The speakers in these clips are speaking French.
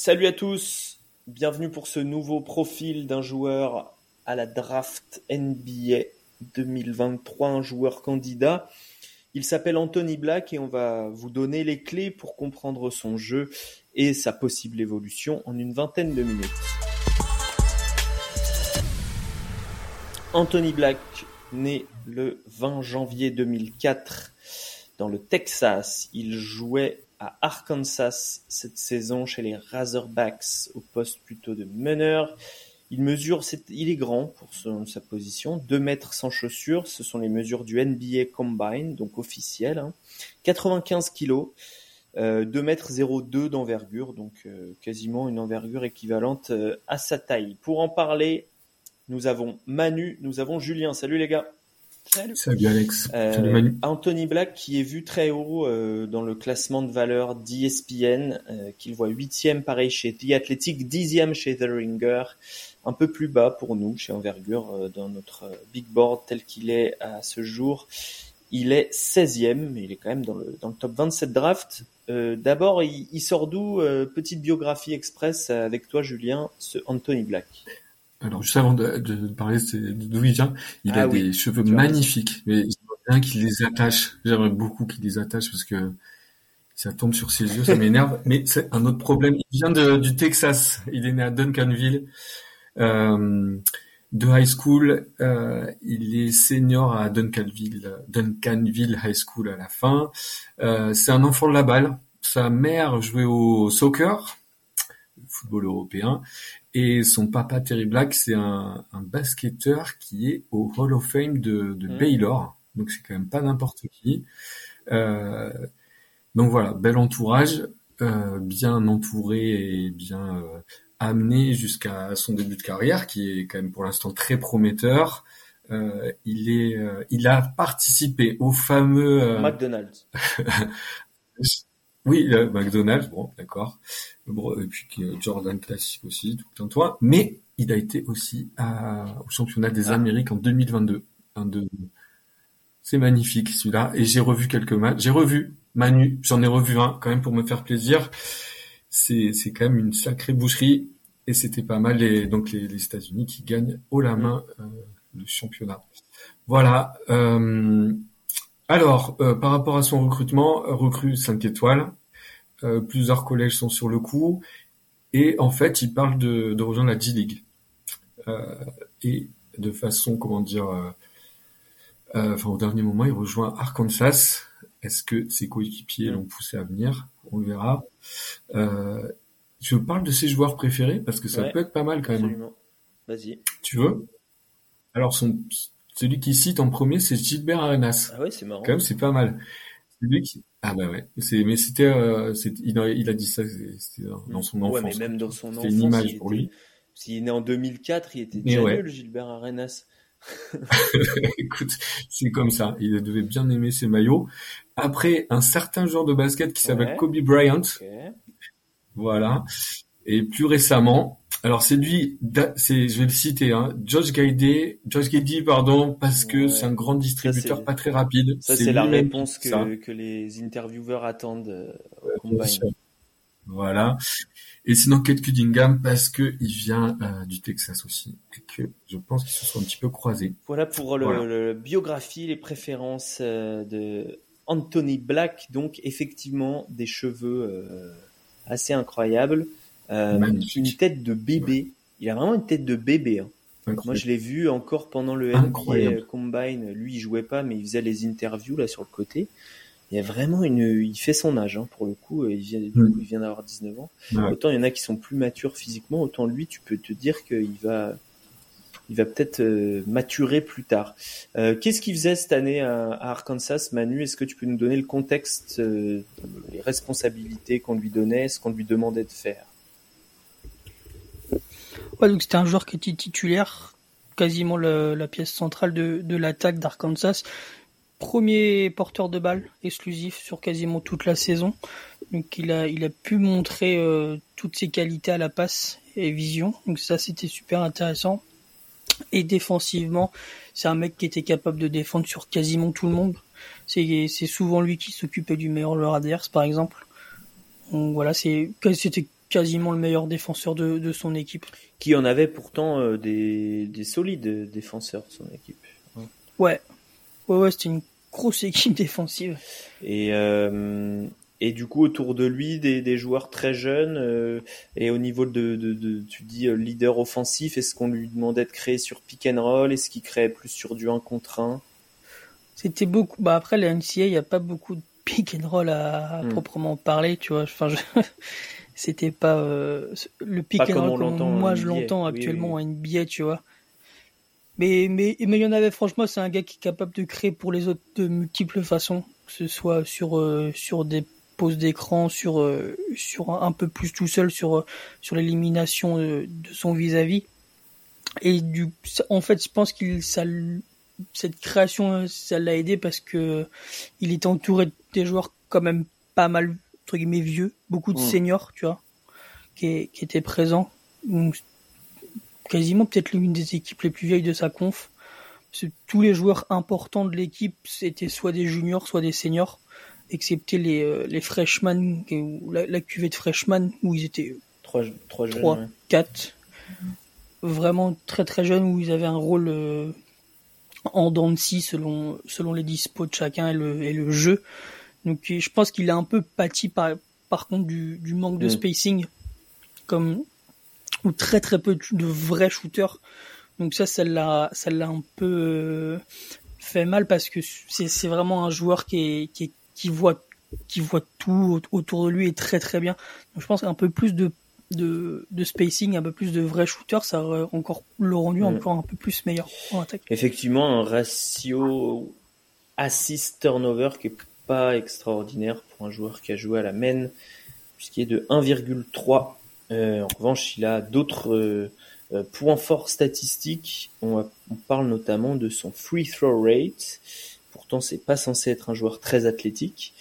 Salut à tous, bienvenue pour ce nouveau profil d'un joueur à la draft NBA 2023, un joueur candidat. Il s'appelle Anthony Black et on va vous donner les clés pour comprendre son jeu et sa possible évolution en une vingtaine de minutes. Anthony Black, né le 20 janvier 2004 dans le Texas, il jouait à Arkansas cette saison chez les Razorbacks au poste plutôt de meneur. Il mesure, il est grand pour sa position, 2 mètres sans chaussures, ce sont les mesures du NBA Combine, donc officiel, 95 kilos, 2 mètres 02 d'envergure, donc euh, quasiment une envergure équivalente euh, à sa taille. Pour en parler, nous avons Manu, nous avons Julien. Salut les gars. Salut. Alex. Euh, Anthony Black qui est vu très haut euh, dans le classement de valeur d'ESPN, euh, qu'il voit huitième pareil chez The Athletic, dixième chez The Ringer, un peu plus bas pour nous chez Envergure dans notre big board tel qu'il est à ce jour. Il est 16e, mais il est quand même dans le, dans le top 27 draft. D'abord, il, il, sort d'où Petite biographie express avec toi, Julien, ce Anthony Black? Alors juste avant de, de parler d'où il vient, il a ah des cheveux magnifiques, mais il bien qu'il les attache. J'aimerais beaucoup qu'il les attache parce que ça tombe sur ses yeux, ça m'énerve. mais c'est un autre problème. Il vient de, du Texas. Il est né à Duncanville. Euh, de high school, euh, il est senior à Duncanville, Duncanville High School à la fin. Euh, c'est un enfant de la balle. Sa mère jouait au soccer, football européen, et son papa Terry Black, c'est un, un, basketteur qui est au Hall of Fame de, de mmh. Baylor. Donc c'est quand même pas n'importe qui. Euh, donc voilà, bel entourage, euh, bien entouré et bien euh, amené jusqu'à son début de carrière, qui est quand même pour l'instant très prometteur. Euh, il est, euh, il a participé au fameux euh, McDonald's. Oui, le McDonald's, bon, d'accord. et puis Jordan Classic aussi, tout un toit. Mais il a été aussi au championnat des ah. Amériques en 2022. C'est magnifique celui-là. Et j'ai revu quelques matchs. J'ai revu Manu, j'en ai revu un quand même pour me faire plaisir. C'est c'est quand même une sacrée boucherie et c'était pas mal. Les, donc les, les États-Unis qui gagnent haut la main euh, le championnat. Voilà. Euh, alors, euh, par rapport à son recrutement, recrue 5 étoiles, plusieurs collèges sont sur le coup, et en fait, il parle de, de rejoindre la G-League. Euh, et de façon, comment dire, euh, euh, enfin au dernier moment, il rejoint Arkansas. Est-ce que ses coéquipiers l'ont poussé à venir? On le verra. je parle de ses joueurs préférés parce que ça peut être pas mal quand même. Absolument. Vas-y. Tu veux? Alors son celui qui cite en premier, c'est Gilbert Arenas. Ah ouais, c'est marrant. Quand même, c'est pas mal. Qui ah bah ouais, c'est mais c'était euh, il, a, il a dit ça c'était dans son enfance. Ouais, mais même dans son enfance, une image pour lui. S'il est né en 2004, il était déjà nul, Gilbert Arenas. Écoute, c'est comme ça. Il devait bien aimer ses maillots. Après, un certain genre de basket qui s'appelle Kobe Bryant. Voilà. Et plus récemment, alors c'est lui, c'est, je vais le citer, hein, Josh Gaidy, Josh Gaidy, pardon, parce que c'est un grand distributeur pas très rapide. Ça c'est la réponse que, que, les intervieweurs attendent euh, Voilà. Et sinon Kate Cunningham parce que il vient euh, du Texas aussi et que je pense qu'ils se sont un petit peu croisés. Voilà pour le, biographie, les préférences euh, de Anthony Black. Donc effectivement des cheveux assez incroyables. Euh, une tête de bébé. Il a vraiment une tête de bébé. Hein. Moi, je l'ai vu encore pendant le NBA Combine. Lui, il jouait pas, mais il faisait les interviews là sur le côté. Il y a vraiment une, il fait son âge hein, pour le coup. Il vient, mm. il vient d'avoir 19 ans. Autant il y en a qui sont plus matures physiquement, autant lui, tu peux te dire qu'il va, il va peut-être euh, maturer plus tard. Euh, Qu'est-ce qu'il faisait cette année à, à Arkansas, Manu? Est-ce que tu peux nous donner le contexte, euh, les responsabilités qu'on lui donnait, ce qu'on lui demandait de faire? Ouais, donc c'était un joueur qui était titulaire, quasiment la pièce centrale de, l'attaque d'Arkansas. Premier porteur de balle exclusif sur quasiment toute la saison. Donc il a, il a pu montrer euh, toutes ses qualités à la passe et vision. Donc ça c'était super intéressant. Et défensivement, c'est un mec qui était capable de défendre sur quasiment tout le monde. C'est, souvent lui qui s'occupait du meilleur joueur adverse, par exemple. Donc voilà, c'était quasiment le meilleur défenseur de, son équipe. Qui en avait pourtant euh, des, solides défenseurs, son équipe. Ouais, ouais, ouais, c'était une grosse équipe défensive. Et, euh, et du coup, autour de lui, des, joueurs très jeunes. Euh, et au niveau de, tu dis, leader offensif, est-ce qu'on lui demandait de créer sur pick and roll? Est-ce qu'il créait plus sur du 1 contre 1 C'était beaucoup. Bah après, la NCA, il n'y a pas beaucoup de pick and roll à, hmm. proprement parler, tu vois. Enfin, je... c'était pas euh, le and roll comme moi je l'entends actuellement en NBA, tu vois. Mais mais mais il y en avait franchement, c'est un gars qui est capable de créer pour les autres de multiples façons, que ce soit sur euh, sur des poses d'écran, sur euh, sur un, peu plus tout seul sur sur l'élimination de, son vis-à-vis. Et du en fait, je pense qu'il ça cette création ça l'a aidé parce que il était entouré des joueurs quand même pas mal entre guillemets vieux, beaucoup de seniors, tu vois, qui, qui étaient présents. quasiment peut-être l'une des équipes les plus vieilles de sa conf. tous les joueurs importants de l'équipe, c'était soit des juniors, soit des seniors, excepté les, euh, les freshmen, la, la cuvée de freshmen, où ils étaient 3, 3, 4, vraiment très très jeunes, où ils avaient un rôle euh, en dents de scie selon, selon les dispos de chacun et le, et le jeu. Donc je pense qu'il a un peu pâti par, par contre du, du manque de mm. spacing, comme ou très très peu de vrais shooters. Donc ça, ça l'a, ça l'a un peu euh, fait mal parce que c'est, c'est vraiment un joueur qui est, qui, est, qui voit qui voit tout autour de lui et très très bien. Donc je pense qu'un peu plus de, de, de, spacing, un peu plus de vrais shooters, ça aurait encore le rendu mm. encore un peu plus meilleur en attaque. Effectivement, un ratio assist turnover qui est pas extraordinaire pour un joueur qui a joué à la main, puisqu'il est de 1,3. Euh, en revanche, il a d'autres euh, euh, points forts statistiques. On, parle notamment de son free throw rate. Pourtant, c'est pas censé être un joueur très athlétique,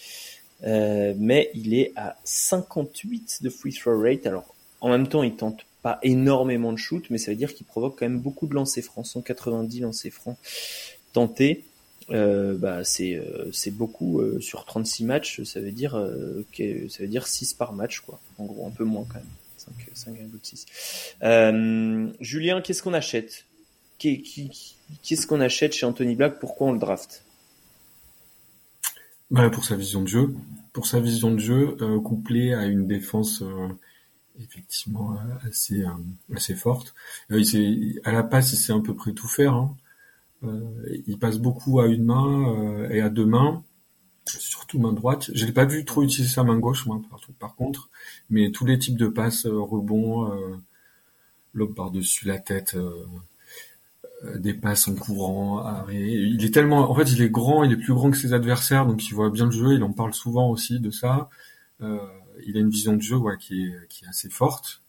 mais il est à 58 de free throw rate. Alors, en même temps, il tente pas énormément de shoot, mais ça veut dire qu'il provoque quand même beaucoup de lancers francs, 190 lancers francs tentés. Euh, bah c'est euh, beaucoup euh, sur 36 matchs ça veut dire que ça veut dire 6 par match quoi. En gros un peu moins quand même. 5,6 Julien qu'est-ce qu'on achète? Qu'est-ce qu'on achète chez Anthony Black? Pourquoi on le draft? Bah, pour sa vision de jeu. Pour sa vision de jeu couplée à une défense effectivement assez assez forte. À la passe il sait à peu près tout faire hein. Euh, il passe beaucoup à une main euh, et à deux mains, surtout main droite. Je l'ai pas vu trop utiliser sa main gauche, moi, par, contre. Mais tous les types de passes, euh, rebonds, lobe par-dessus la tête, des passes en courant, arrêt. Il est tellement, en fait, il est grand, il est plus grand que ses adversaires, donc il voit bien le jeu. Il en parle souvent aussi de ça. il a une vision de jeu ouais, qui, est, qui est assez forte.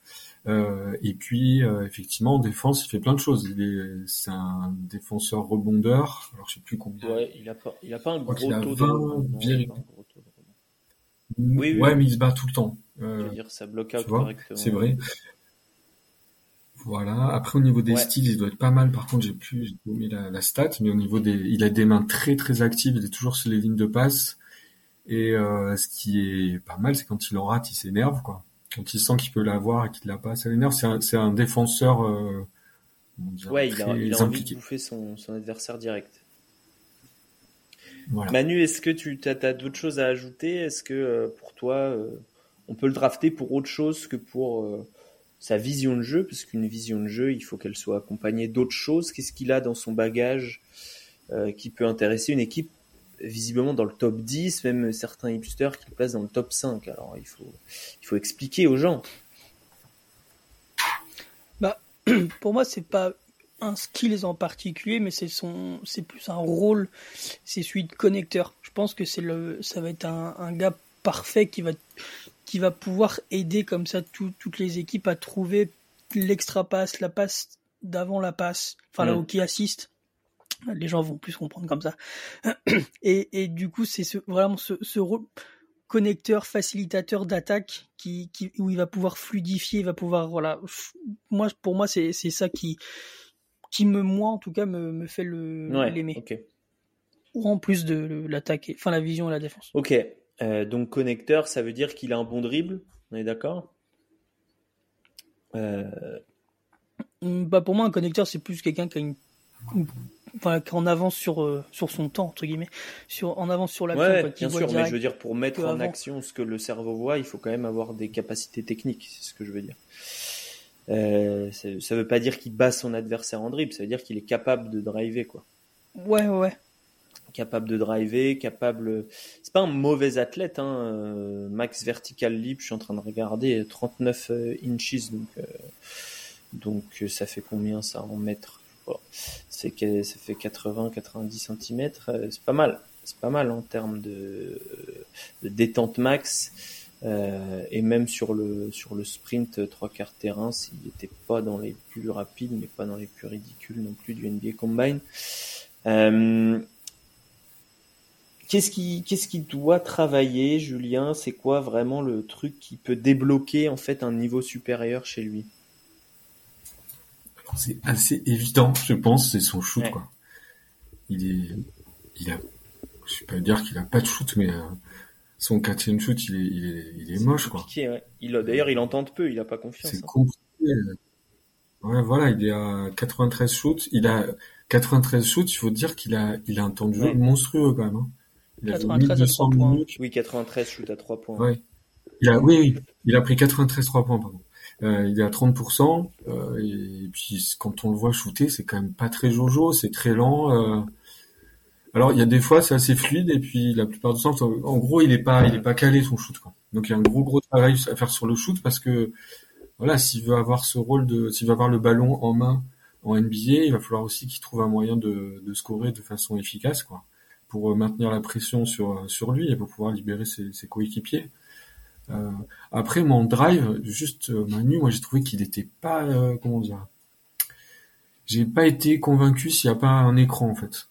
Euh, et puis euh, effectivement en défense, il fait plein de choses. Il est, c'est un défenseur rebondeur. Alors je sais plus combien. Ouais, il a pas, il a pas un gros taux de Oui, oui, ouais, mais il se bat tout le temps. Euh, je veux dire, ça bloque out correctement. C'est vrai. Voilà. Après, au niveau des styles, il doit être pas mal. Par contre, j'ai plus, j'ai mis la, la, stat, mais au niveau des, il a des mains très très actives. Il est toujours sur les lignes de passe. Et euh, ce qui est pas mal, c'est quand il en rate, il s'énerve, quoi quand il sent qu'il peut l'avoir et qu'il l'a pas, ça l'énerve. C'est un, c'est un défenseur. Euh, ouais, il a, il a envie de bouffer son, son adversaire direct. Voilà. Manu, est-ce que tu as, as d'autres choses à ajouter? Est-ce que euh, pour toi, euh, on peut le drafter pour autre chose que pour euh, sa vision de jeu? Parce qu'une vision de jeu, il faut qu'elle soit accompagnée d'autres choses. Qu'est-ce qu'il a dans son bagage qui peut intéresser une équipe visiblement dans le top 10, même certains hipsters qui le placent dans le top 5. Alors il faut, il faut expliquer aux gens. Bah, pour moi, c'est pas un skill en particulier, mais c'est son, c'est plus un rôle, c'est celui de connecteur. Je pense que c'est le, ça va être un, un, gars parfait qui va, qui va pouvoir aider comme ça toutes les équipes à trouver l'extra passe, la passe d'avant la passe, enfin là où qui assiste les gens vont plus comprendre comme ça. Et, et du coup, c'est ce, vraiment ce, ce connecteur, facilitateur d'attaque qui, qui, où il va pouvoir fluidifier, il va pouvoir, voilà. Moi, pour moi, c'est, c'est ça qui, qui me, moi, en tout cas, me, me fait le, l'aimer. Ou en plus de l'attaque, enfin, la vision et la défense. Ok. Euh, donc, connecteur, ça veut dire qu'il a un bon dribble. On est d'accord? Bah pour moi, un connecteur, c'est plus quelqu'un qui a une, enfin, en avance sur sur son temps entre guillemets, sur en avance sur l'action. Ouais, bien sûr, mais je veux dire pour mettre en action ce que le cerveau voit, il faut quand même avoir des capacités techniques, c'est ce que je veux dire. Euh, ça, ça veut pas dire qu'il bat son adversaire en dribble, ça veut dire qu'il est capable de driver quoi. Ouais, ouais capable de driver, capable. C'est pas un mauvais athlète, hein. Euh, max vertical leap, je suis en train de regarder 39 euh, inches, donc euh, donc ça fait combien ça en mètres C'est que ça fait 80-90 cm, c'est pas mal, c'est pas mal en termes de, de détente max. et même sur le sur le sprint trois quarts terrain, s'il n'était pas dans les plus rapides, mais pas dans les plus ridicules non plus du NBA Combine. Euh, Qu'est-ce qui, qu'est-ce qui doit travailler, Julien? C'est quoi vraiment le truc qui peut débloquer en fait un niveau supérieur chez lui? C'est assez évident, je pense, c'est son shoot. Quoi. Il est, il a, je vais pas dire qu'il a pas de shoot, mais euh, son quatrième shoot, il est, il est, il est, moche. Quoi. Il d'ailleurs, il entend peu, il a pas confiance. C'est hein. compliqué. Ouais, voilà, il est à 93 shoots. Il a 93 shoots. Il faut dire qu'il a, il a un temps de jeu monstrueux quand même. Hein. Il 93 à 3 points. Oui, 93 shoot à 3 points. Ouais. Il a, oui, oui, il a pris 93 3 points, pardon. Euh, il est à 30%, euh, et, puis quand on le voit shooter, c'est quand même pas très jojo, c'est très lent. Euh. Alors il y a des fois c'est assez fluide, et puis la plupart du temps, en gros, il est pas, il est pas calé son shoot. Quoi. Donc il y a un gros gros travail à faire sur le shoot parce que voilà, s'il veut avoir ce rôle de, s'il veut avoir le ballon en main en NBA, il va falloir aussi qu'il trouve un moyen de, de scorer de façon efficace, quoi pour maintenir la pression sur sur lui et pour pouvoir libérer ses, ses coéquipiers. Euh, après mon drive, juste euh, Manu, moi j'ai trouvé qu'il n'était pas euh, comment dire. J'ai pas été convaincu s'il n'y a pas un écran en fait.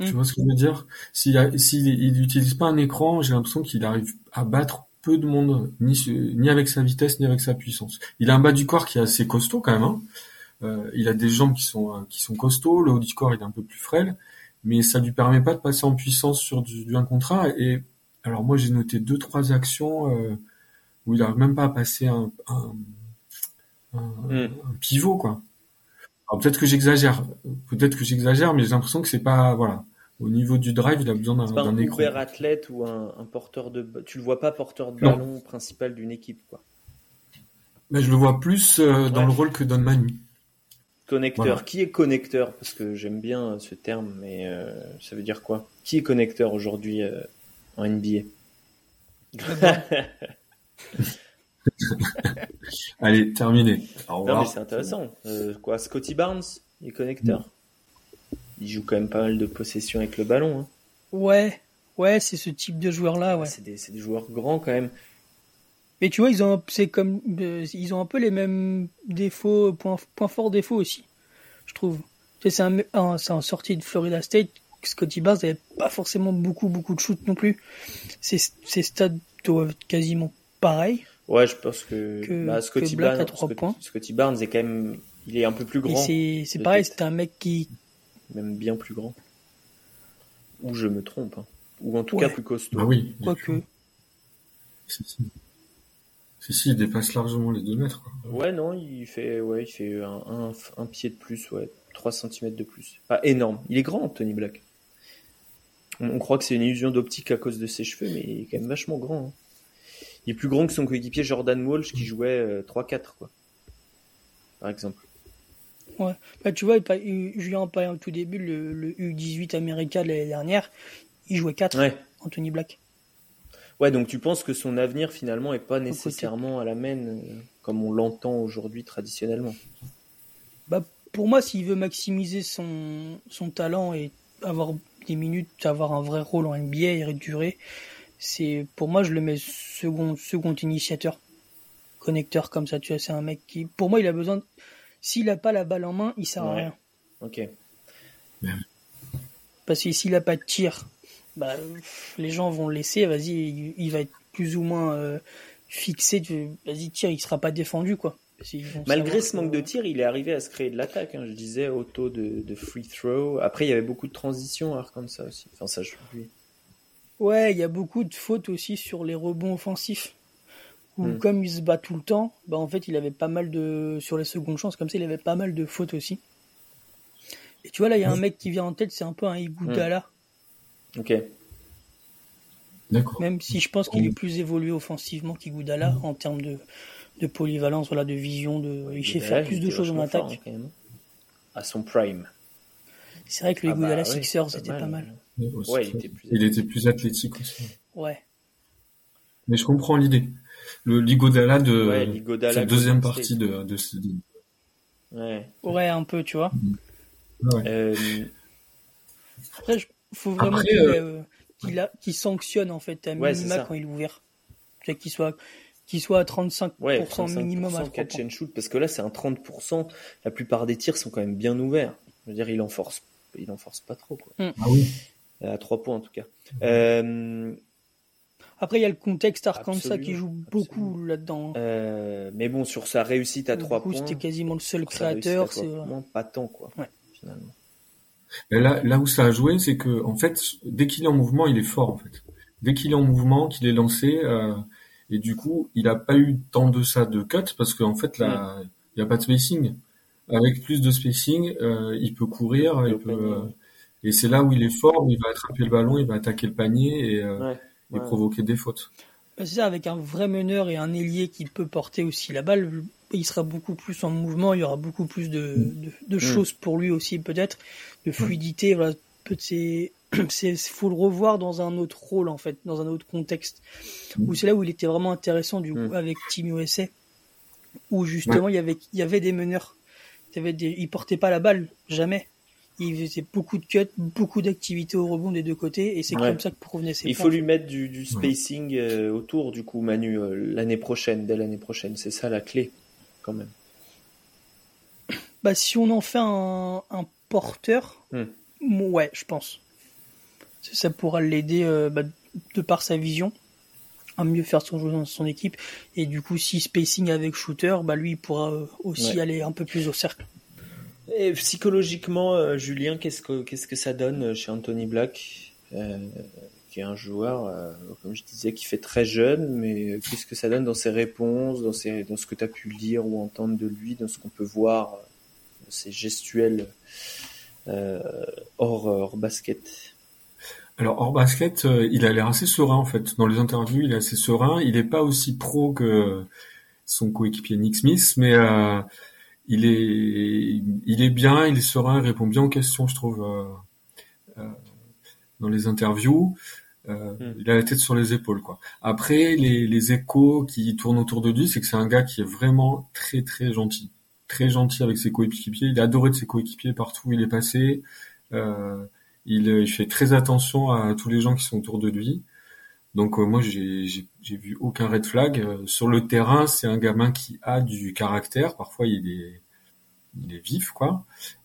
Tu hmm. vois ce que je veux dire? S'il s'il il n'utilise pas un écran, j'ai l'impression qu'il arrive à battre peu de monde, ni ni avec sa vitesse ni avec sa puissance. Il a un bas du corps qui est assez costaud quand même. Hein. Euh, il a des jambes qui sont qui sont costauds, le haut du corps il est un peu plus frêle, mais ça lui permet pas de passer en puissance sur du, du 1 contre Et alors moi j'ai noté deux trois actions euh, où il arrive même pas à passer un, un, un, hmm. pivot quoi. Alors peut-être que j'exagère, peut-être que j'exagère, mais j'ai l'impression que c'est pas voilà. Au niveau du drive, il a besoin d'un, écran. Un athlète ou un, porteur de, tu le vois pas porteur de ballon principal d'une équipe quoi. Mais je le vois plus euh, dans le rôle que donne Manu. Connecteur. Qui est connecteur? Parce que j'aime bien ce terme, mais euh, ça veut dire quoi? Qui est connecteur aujourd'hui en NBA Allez, terminé. Au Non, mais c'est intéressant. Euh, quoi Scotty Barnes, il est connecteur Il joue quand même pas mal de possession avec le ballon. Hein. Ouais, ouais, c'est ce type de joueur-là. Ouais. C'est des, des, joueurs grands quand même. Mais tu vois, ils ont, c'est comme, euh, ils ont un peu les mêmes défauts, points, points forts, défauts aussi, je trouve. C'est un, c'est en sortie de Florida State, Scotty Barnes n'avait pas forcément beaucoup, beaucoup de shoot non plus. Ces, ces stades doivent être quasiment pareils. Ouais, je pense que, que bah, Scotty, Barnes, Scotty, Barnes est quand même, il est un peu plus grand. C'est, c'est pareil, c'est un mec qui, même bien plus grand. Ou je me trompe, hein. ou en tout cas plus costaud. Ah oui. Quoique. Si, si, il dépasse largement les 2 mètres. Ouais, non, il fait, ouais, il fait un, un, pied de plus, ouais, 3 cm de plus. Pas énorme. Il est grand, Tony Black. On, croit que c'est une illusion d'optique à cause de ses cheveux, mais il est quand même vachement grand. Hein. Il est plus grand que son coéquipier Jordan Walsh qui jouait 3-4, euh, quoi. Par exemple. Ouais. Bah, tu vois, Julien en parlait au tout début, le, U18 américain l'année dernière, il jouait 4, ouais. Anthony Black. Ouais, donc tu penses que son avenir finalement est pas nécessairement à la main euh, comme on l'entend aujourd'hui traditionnellement? Bah, Pour moi, s'il veut maximiser son, son talent et avoir des minutes, avoir un vrai rôle en NBA et durer, c'est pour moi je le mets second second initiateur, connecteur comme ça. Tu vois, c'est un mec qui, pour moi, il a besoin. S'il a pas la balle en main, il sert à rien. Ok. Parce que s'il a pas de tir, bah, les gens vont le laisser, vas-y, il, va être plus ou moins euh, fixé, vas-y, tire, il sera pas défendu, quoi. Malgré ce manque de tir, il est arrivé à se créer de l'attaque. Hein, je disais auto de, de, free throw. Après, il y avait beaucoup de transitions à Arkansas aussi. Enfin, ça, je Ouais, il y a beaucoup de fautes aussi sur les rebonds offensifs. où hmm. comme il se bat tout le temps, bah en fait il avait pas mal de sur les secondes chances comme ça il avait pas mal de fautes aussi. Et tu vois là il y a un mec qui vient en tête, c'est un peu un Igoudala. Hmm. Ok. D'accord. Même si je pense qu'il est plus évolué offensivement qu'Igoudala en termes de, de polyvalence, voilà, de vision, de il sait faire plus de choses en attaque. Hein, à son prime. C'est vrai que le ah bah, Sixers c'était pas mal. Ouais, il, était plus... il était plus athlétique aussi. Ouais. Mais je comprends l'idée le Ligodala de ouais, deuxième partie de, de ce Ouais. ouais, un peu, tu vois. Ouais. Euh... Après, faut vraiment euh, euh, qu'il sanctionne en fait à minima quand il est ouvert. Qu'il soit qu'il soit à 35%, ouais, 35 minimum à catch and shoot parce que là c'est un 30%. La plupart des tirs sont quand même bien ouverts. Je veux dire, il en force, il en force pas trop quoi. Mm. Ah oui. À 3 points en tout cas. Euh, après, il y a le contexte Arkansas qui joue beaucoup là-dedans. Euh, mais bon, sur sa réussite à trois points. C'était quasiment le seul créateur. C'est pas tant, quoi. Finalement. là, là où ça a joué, c'est que, en fait, dès qu'il est en mouvement, il est fort, en fait. Dès qu'il est en mouvement, qu'il est lancé, euh, et du coup, il a pas eu tant de ça de cut parce qu'en fait, là, il n'y a pas de spacing. Avec plus de spacing, euh, il peut courir, il peut, et c'est là où il est fort, où il va attraper le ballon, il va attaquer le panier et, et provoquer des fautes. Bah, c'est ça, avec un vrai meneur et un ailier qui peut porter aussi la balle, il sera beaucoup plus en mouvement, il y aura beaucoup plus de, mm. de, mm. choses pour lui aussi peut-être, de fluidité. Voilà, c'est c'est faut le revoir dans un autre rôle en fait, dans un autre contexte. Mm. Où c'est là où il était vraiment intéressant du coup avec Team USA, où justement il y avait il y avait des meneurs, il y avait des, il portait pas la balle jamais il faisait beaucoup de cuts, beaucoup d'activités au rebond des deux côtés, et c'est comme ça que provenaient ses Il faut lui mettre du, spacing euh, autour, du coup, Manu, euh, l'année prochaine, dès l'année prochaine. C'est ça la clé, quand même. Bah, si on en fait un, porteur, hmm. Ouais, je pense. Ça pourra l'aider euh, bah, de par sa vision à mieux faire son jeu dans son équipe. Et du coup, si spacing avec shooter, bah lui, il pourra aussi aller un peu plus au cercle. Et psychologiquement, euh, Julien, qu'est-ce que qu'est-ce que ça donne euh, chez Anthony Black, euh, qui est un joueur, comme je disais, qui fait très jeune, mais qu'est-ce que ça donne dans ses réponses, dans ses, dans ce que tu as pu lire ou entendre de lui, dans ce qu'on peut voir, dans ses gestuels hors, hors basket. Alors hors basket, il a l'air assez serein en fait. Dans les interviews, il est assez serein. Il n'est pas aussi pro que son coéquipier Nick Smith, mais il est, il est bien, il est serein, il répond bien aux questions, je trouve, euh, euh, dans les interviews. Euh, hmm. Il a la tête sur les épaules, quoi. Après, les, les échos qui tournent autour de lui, c'est que c'est un gars qui est vraiment très très gentil, très gentil avec ses coéquipiers. Il est adoré de ses coéquipiers partout où il est passé. Euh, il, il, fait très attention à tous les gens qui sont autour de lui. Donc moi j'ai vu aucun red flag sur le terrain. C'est un gamin qui a du caractère. Parfois il est il est vif quoi.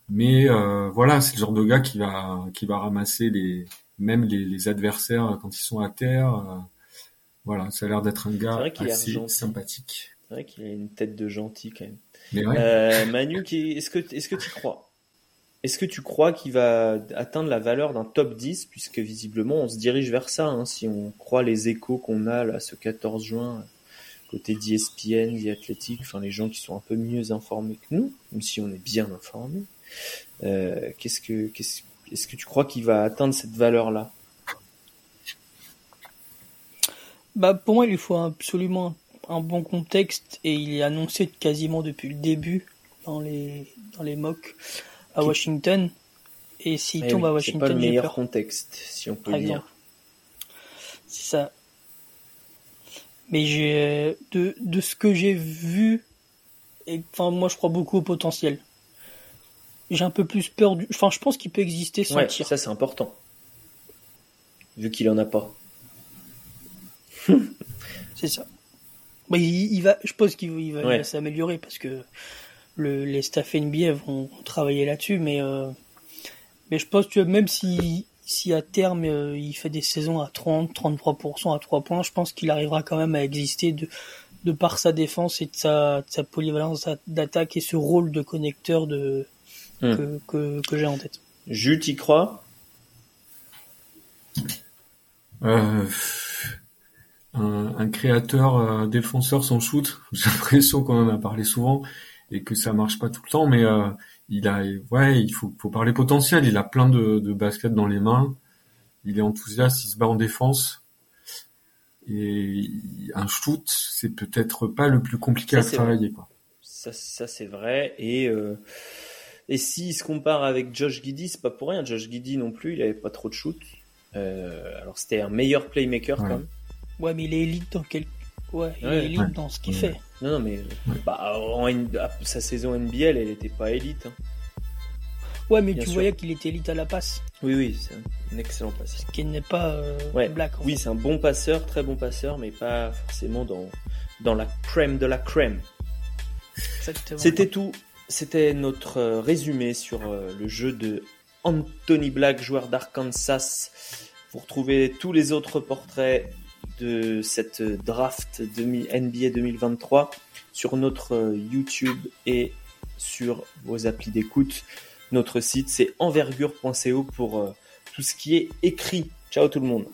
Mais euh, voilà, c'est le genre de gars qui va qui va ramasser les même les, les adversaires quand ils sont à terre. Euh, voilà, ça a l'air d'être un gars assez sympathique. C'est vrai qu'il a une tête de gentil quand même. Mais ouais. euh, Manu, est-ce que est-ce que tu crois Est-ce que tu crois qu'il va atteindre la valeur d'un top 10 puisque visiblement on se dirige vers ça hein, si on croit les échos qu'on a là ce 14 juin côté d'ESPN, d'Athletic, enfin les gens qui sont un peu mieux informés que nous, même si on est bien informés. Euh, qu'est-ce que, qu'est-ce, est-ce que tu crois qu'il va atteindre cette valeur-là? Bah pour moi, il lui faut absolument un bon contexte et il est annoncé quasiment depuis le début dans les dans les mocks à Washington. Et s'il eh tombe à Washington, c'est pas le meilleur contexte, si on peut dire. C'est ça. Mais j'ai de, de ce que j'ai vu, et enfin moi je crois beaucoup au potentiel. J'ai un peu plus peur du. Enfin, je pense qu'il peut exister sans ouais, tir. Ça c'est important. Vu qu'il en a pas. c'est ça. Bah, il, va, je pense qu'il va, s'améliorer parce que le, les staff NBA vont travailler là-dessus, mais euh, mais je pense que même si si à terme euh, il fait des saisons à 30, 33% à 3 points, je pense qu'il arrivera quand même à exister de, de par sa défense et de sa, sa polyvalence d'attaque et ce rôle de connecteur de, hmm. que, que, que j'ai en tête. Jules, y crois? Euh, un, créateur, un défenseur sans shoot. J'ai l'impression qu'on en a parlé souvent et que ça marche pas tout le temps, mais il a, ouais, il faut, faut parler potentiel. Il a plein de, de baskets dans les mains. Il est enthousiaste, il se bat en défense. Et un shoot, c'est peut-être pas le plus compliqué à travailler, quoi. Ça, ça c'est vrai. Et euh, et s'il se compare avec Josh Giddy, c'est pas pour rien. Josh Giddy non plus, il avait pas trop de shoot. Euh, alors c'était un meilleur playmaker quand même. Ouais, mais il est élite dans quel... Ouais, il est élite dans ce qu'il fait. Non, non, mais bah, en, sa saison NBL, elle était pas élite. Hein. Ouais, mais tu voyais qu'il était élite à la passe. Oui, oui, c'est un excellent passeur. Ce qui n'est pas euh, ouais. Black. oui, c'est un bon passeur, très bon passeur, mais pas forcément dans, dans la crème de la crème. C'était tout. C'était notre euh, résumé sur euh, le jeu de Anthony Black, joueur d'Arkansas. Vous retrouvez tous les autres portraits de cette draft NBA 2023 sur notre YouTube et sur vos applis d'écoute. Notre site, c'est envergure.co pour euh, tout ce qui est écrit. Ciao tout le monde.